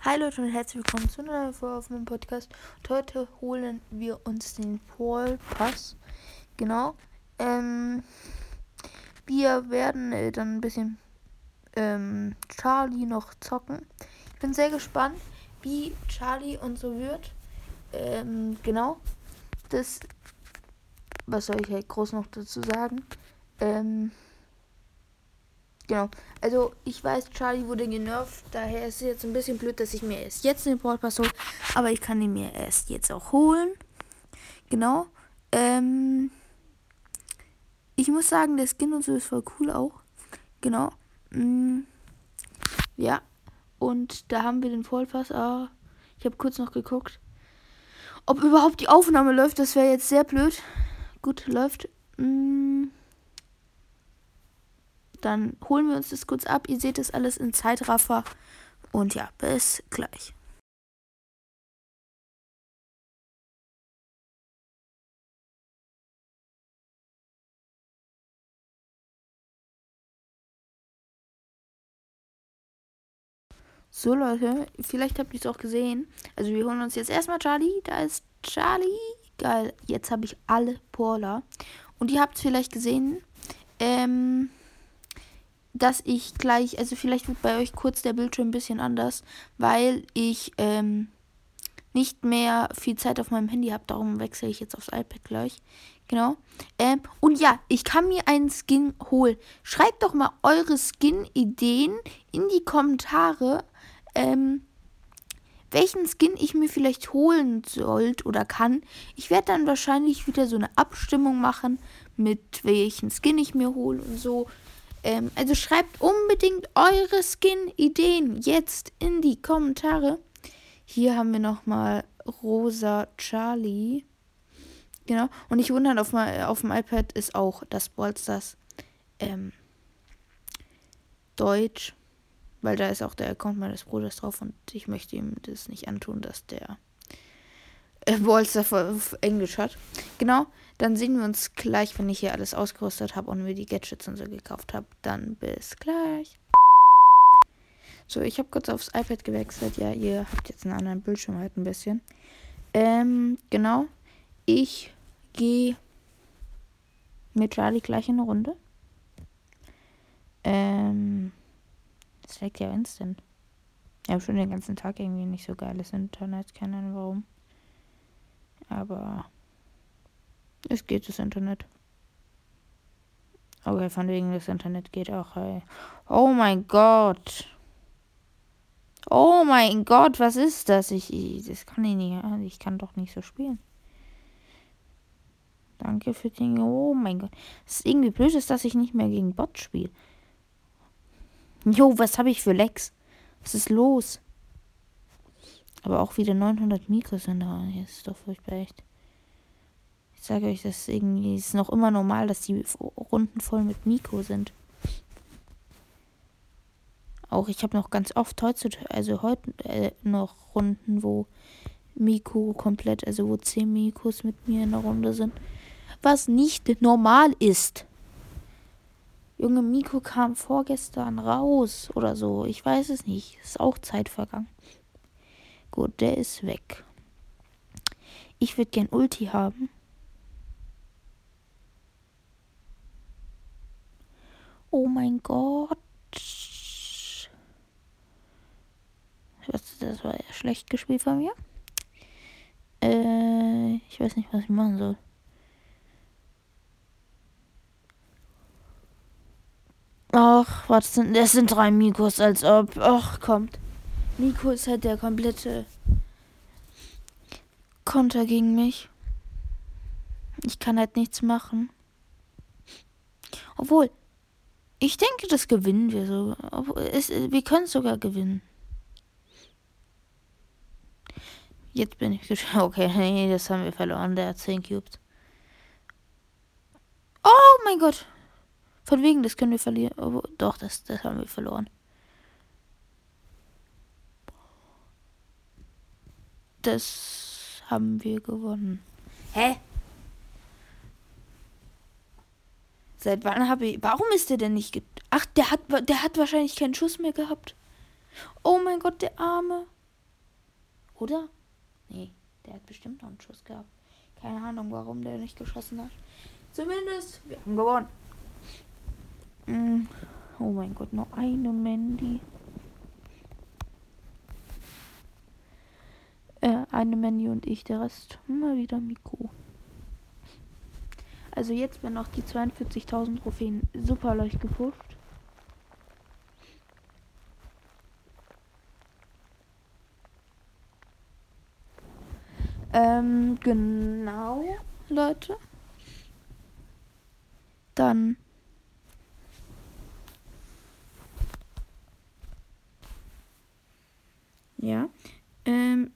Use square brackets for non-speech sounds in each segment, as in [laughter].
Hi Leute und herzlich willkommen zu einer neuen Folge auf meinem Podcast. Und heute holen wir uns den Paul Pass. Genau. Ähm, wir werden äh, dann ein bisschen ähm, Charlie noch zocken. Ich bin sehr gespannt, wie Charlie und so wird. Ähm, genau. Das. Was soll ich halt groß noch dazu sagen? Ähm. Genau. Also ich weiß, Charlie wurde genervt. Daher ist es jetzt ein bisschen blöd, dass ich mir erst jetzt den Brawl Pass hole. Aber ich kann ihn mir erst jetzt auch holen. Genau. Ähm, ich muss sagen, der Skin und so ist voll cool auch. Genau. Mm, ja. Und da haben wir den Vollpass. Ah, ich habe kurz noch geguckt. Ob überhaupt die Aufnahme läuft, das wäre jetzt sehr blöd. Gut, läuft. Mm, dann holen wir uns das kurz ab. Ihr seht das alles in Zeitraffer. Und ja, bis gleich. So Leute, vielleicht habt ihr es auch gesehen. Also wir holen uns jetzt erstmal Charlie. Da ist Charlie. Geil. Jetzt habe ich alle Paula. Und ihr habt es vielleicht gesehen. Ähm, dass ich gleich, also vielleicht wird bei euch kurz der Bildschirm ein bisschen anders, weil ich ähm, nicht mehr viel Zeit auf meinem Handy habe. Darum wechsle ich jetzt aufs iPad gleich. Genau. Ähm, und ja, ich kann mir einen Skin holen. Schreibt doch mal eure Skin-Ideen in die Kommentare. Ähm, welchen Skin ich mir vielleicht holen sollte oder kann. Ich werde dann wahrscheinlich wieder so eine Abstimmung machen, mit welchen Skin ich mir hole und so. Ähm, also schreibt unbedingt eure Skin-Ideen jetzt in die Kommentare. Hier haben wir nochmal Rosa Charlie. Genau. Und ich wundere, auf, auf dem iPad ist auch das Ballstars ähm, Deutsch. Weil da ist auch der Account meines Bruders drauf und ich möchte ihm das nicht antun, dass der äh, Ballstar auf Englisch hat. Genau. Dann sehen wir uns gleich, wenn ich hier alles ausgerüstet habe und mir die Gadgets und so gekauft habe. Dann bis gleich. So, ich habe kurz aufs iPad gewechselt. Ja, ihr habt jetzt einen anderen Bildschirm halt ein bisschen. Ähm, genau. Ich gehe mit Charlie gleich in eine Runde. Ähm, das leckt ja instant. Ich habe schon den ganzen Tag irgendwie nicht so geiles Internet. Keine Ahnung warum. Aber es geht das Internet. Okay, von wegen das Internet geht auch. Ey. Oh mein Gott. Oh mein Gott, was ist das? Ich, ich das kann ich nicht. Ich kann doch nicht so spielen. Danke für den. Oh mein Gott. Es ist irgendwie blöd, dass ich nicht mehr gegen Bot spiele. Jo, was habe ich für Lex? Was ist los? Aber auch wieder 900 Mikros sind da. Das ist doch furchtbar echt sage euch, das ist noch immer normal, dass die Runden voll mit Miko sind. Auch ich habe noch ganz oft heutzutage, also heute äh, noch Runden, wo Miko komplett, also wo 10 Mikos mit mir in der Runde sind. Was nicht normal ist. Junge, Miko kam vorgestern raus oder so. Ich weiß es nicht. Ist auch Zeit vergangen. Gut, der ist weg. Ich würde gern Ulti haben. Oh mein Gott. Das war ja schlecht gespielt von mir. Äh, ich weiß nicht, was ich machen soll. Ach, was sind. Das sind drei Mikos, als ob. Ach, kommt. Miko ist halt der komplette Konter gegen mich. Ich kann halt nichts machen. Obwohl, ich denke, das gewinnen wir so. Wir können sogar gewinnen. Jetzt bin ich gespannt. [laughs] Okay, nee, [laughs] das haben wir verloren. Der hat 10 Cubes. Oh mein Gott. Von wegen, das können wir verlieren. Oh, doch, das, das haben wir verloren. Das haben wir gewonnen. Hä? Seit wann habe ich. Warum ist der denn nicht. Ge Ach, der hat, der hat wahrscheinlich keinen Schuss mehr gehabt. Oh mein Gott, der Arme. Oder? Nee, der hat bestimmt noch einen Schuss gehabt. Keine Ahnung, warum der nicht geschossen hat. Zumindest, wir haben gewonnen. Mm. Oh mein Gott, noch eine Mandy. Äh, eine Mandy und ich, der Rest mal wieder Mikro. Also jetzt werden noch die 42.000 Trophäen super leicht gepusht. Ähm, genau, Leute. Dann. Ja. Ähm,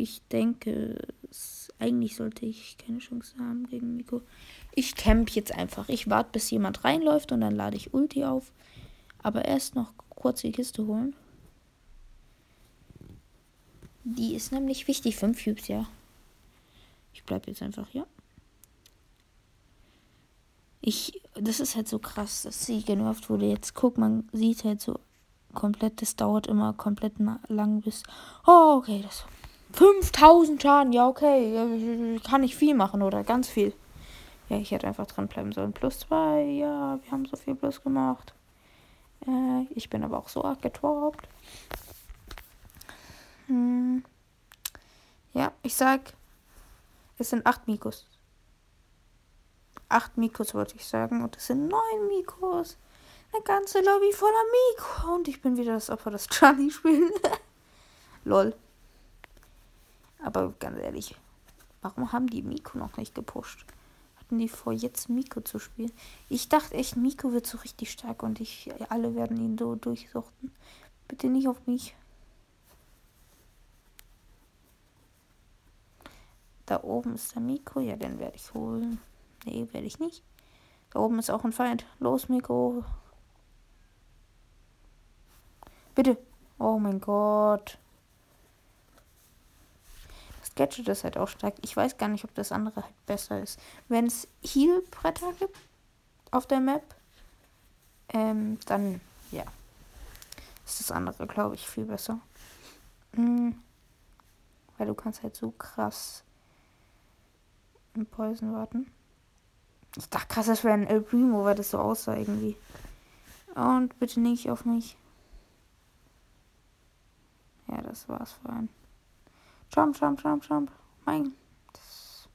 ich denke, eigentlich sollte ich keine Chance haben gegen Nico. Ich camp jetzt einfach. Ich warte, bis jemand reinläuft und dann lade ich Ulti auf. Aber erst noch kurz die Kiste holen. Die ist nämlich wichtig. Fünf Cubes, ja. Ich bleib jetzt einfach hier. Ich, das ist halt so krass, dass sie genervt wurde. Jetzt guck, man sieht halt so komplett, das dauert immer komplett lang bis. Oh, okay, das. 5000 Schaden, ja, okay. Kann ich viel machen oder ganz viel. Ja, ich hätte einfach dran bleiben sollen. Plus zwei, ja, wir haben so viel plus gemacht. Äh, ich bin aber auch so arg getorbt. Hm. Ja, ich sag, es sind acht Mikos. Acht Mikos wollte ich sagen. Und es sind neun Mikos. Eine ganze Lobby voller Mikro. Und ich bin wieder das Opfer des Charlie spielen. [laughs] Lol. Aber ganz ehrlich, warum haben die Miko noch nicht gepusht? Hatten die vor, jetzt Miko zu spielen? Ich dachte echt, Miko wird so richtig stark und ich alle werden ihn so durchsuchten. Bitte nicht auf mich. Da oben ist der Mikro. Ja, den werde ich holen. Nee, werde ich nicht. Da oben ist auch ein Feind. Los, Mikro. Bitte. Oh mein Gott. Gadget ist halt auch stark. Ich weiß gar nicht, ob das andere halt besser ist. Wenn es Heal-Bretter gibt auf der Map, ähm, dann, ja. Ist das andere, glaube ich, viel besser. Mhm. Weil du kannst halt so krass im Poison warten. Ich dachte krass, das wäre ein El Primo, weil das so aussah irgendwie. Und bitte nicht auf mich. Ja, das war's für ein. Jump, jump, jump, jump. Mein. Das,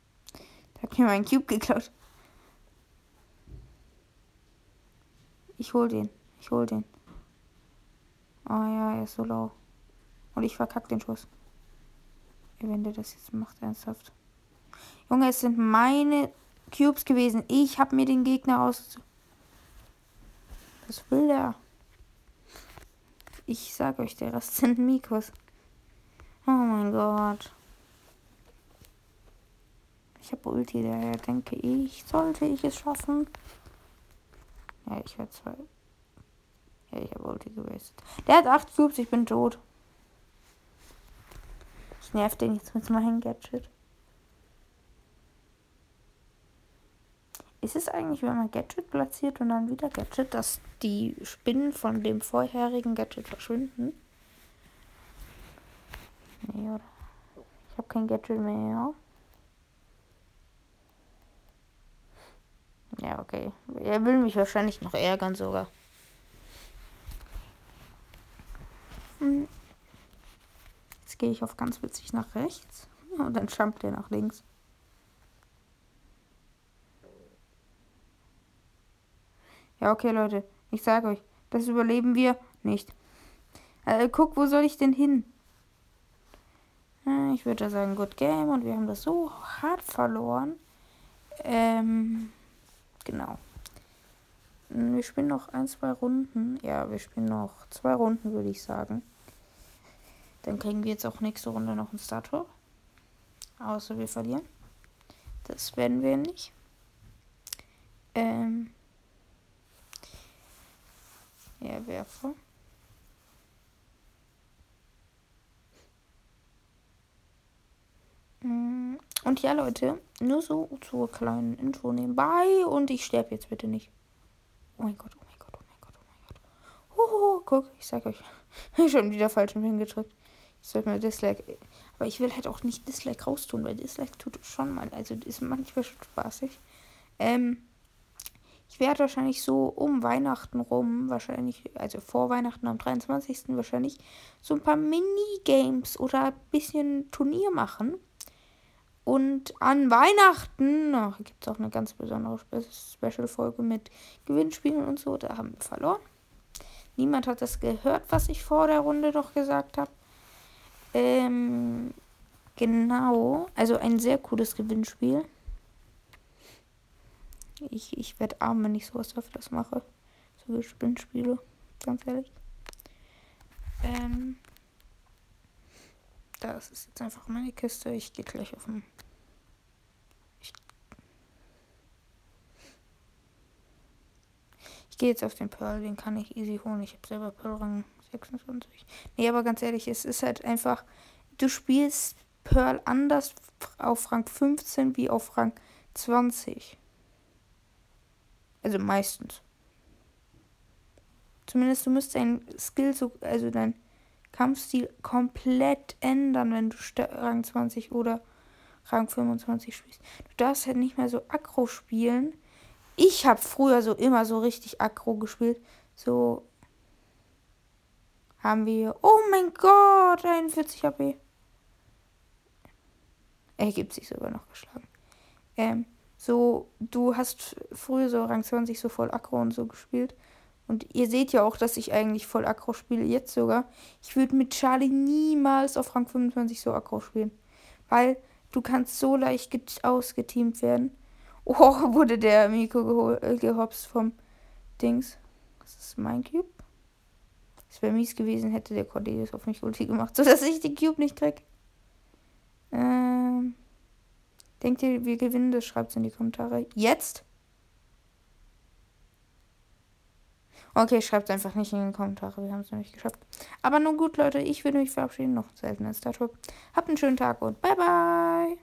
da hat mir mein Cube geklaut. Ich hol den. Ich hol den. Oh ja, er ist so low. Und ich verkack den Schuss. Wenn der das jetzt macht, ernsthaft. Junge, es sind meine Cubes gewesen. Ich habe mir den Gegner aus. Was will der? Ich sag euch, der Rest sind Mikos. Oh mein Gott. Ich habe Ulti, daher denke ich, sollte ich es schaffen. Ja, ich werde zwei. Ja, ich habe Ulti gewastet. Der hat acht Cubes, ich bin tot. Ich nerv den jetzt mit meinem Gadget. Ist es eigentlich, wenn man Gadget platziert und dann wieder Gadget, dass die Spinnen von dem vorherigen Gadget verschwinden? Nee, oder? Ich habe kein Gadget mehr. Ja, okay. Er will mich wahrscheinlich noch ärgern sogar. Hm. Jetzt gehe ich auf ganz witzig nach rechts. Und dann jumpt er nach links. Ja, okay, Leute. Ich sage euch, das überleben wir nicht. Äh, guck, wo soll ich denn hin? Äh, ich würde sagen, good game. Und wir haben das so hart verloren. Ähm, genau. Wir spielen noch ein, zwei Runden. Ja, wir spielen noch zwei Runden, würde ich sagen. Dann kriegen wir jetzt auch nächste Runde noch einen Starter. Außer wir verlieren. Das werden wir nicht. Ähm, ja, werfe. Und Und ja, Leute, nur so zur kleinen Intro nebenbei. Und ich sterbe jetzt bitte nicht. Oh mein Gott, oh mein Gott, oh mein Gott, oh mein Gott. Hoho, guck, ich sag euch. [laughs] Ich schon wieder falsch hingedrückt. Ich sollte mal Dislike. Aber ich will halt auch nicht Dislike raustun, weil Dislike tut schon mal. Also ist manchmal schon spaßig. Ähm, ich werde wahrscheinlich so um Weihnachten rum, wahrscheinlich, also vor Weihnachten am 23. wahrscheinlich, so ein paar Minigames oder ein bisschen Turnier machen. Und an Weihnachten gibt es auch eine ganz besondere Special-Folge mit Gewinnspielen und so. Da haben wir verloren. Niemand hat das gehört, was ich vor der Runde doch gesagt habe. Ähm, genau. Also ein sehr cooles Gewinnspiel. Ich, ich werde arm, wenn ich sowas öfters mache. So Gewinnspiele. Ganz ehrlich. Ähm. Das ist jetzt einfach meine Kiste. Ich gehe gleich auf den. Ich, ich gehe jetzt auf den Pearl, den kann ich easy holen. Ich habe selber Pearl Rang 26. Nee, aber ganz ehrlich, es ist halt einfach. Du spielst Pearl anders auf Rang 15 wie auf Rang 20. Also meistens. Zumindest du müsst dein Skill so, also dein Kampfstil komplett ändern, wenn du Rang 20 oder Rang 25 spielst. Du darfst halt nicht mehr so aggro spielen. Ich habe früher so immer so richtig aggro gespielt. So haben wir. Oh mein Gott, 41 HP. Er gibt sich sogar noch geschlagen. Ähm, so, du hast früher so Rang 20 so voll aggro und so gespielt. Und ihr seht ja auch, dass ich eigentlich voll Aggro spiele, jetzt sogar. Ich würde mit Charlie niemals auf Rang 25 so Aggro spielen. Weil du kannst so leicht ausgeteamt werden. [laughs] Oh, wurde der Miko äh, gehopst vom Dings. Das ist mein Cube. Es wäre mies gewesen, hätte der Cordelius auf mich Ulti gemacht, [laughs] sodass ich den Cube nicht krieg. Ähm, denkt ihr, wir gewinnen das? Schreibt es in die Kommentare. Jetzt? Okay, schreibt einfach nicht in die Kommentare. Wir haben es nicht geschafft. Aber nun gut, Leute. Ich würde mich verabschieden. Noch selten als Habt einen schönen Tag und bye bye.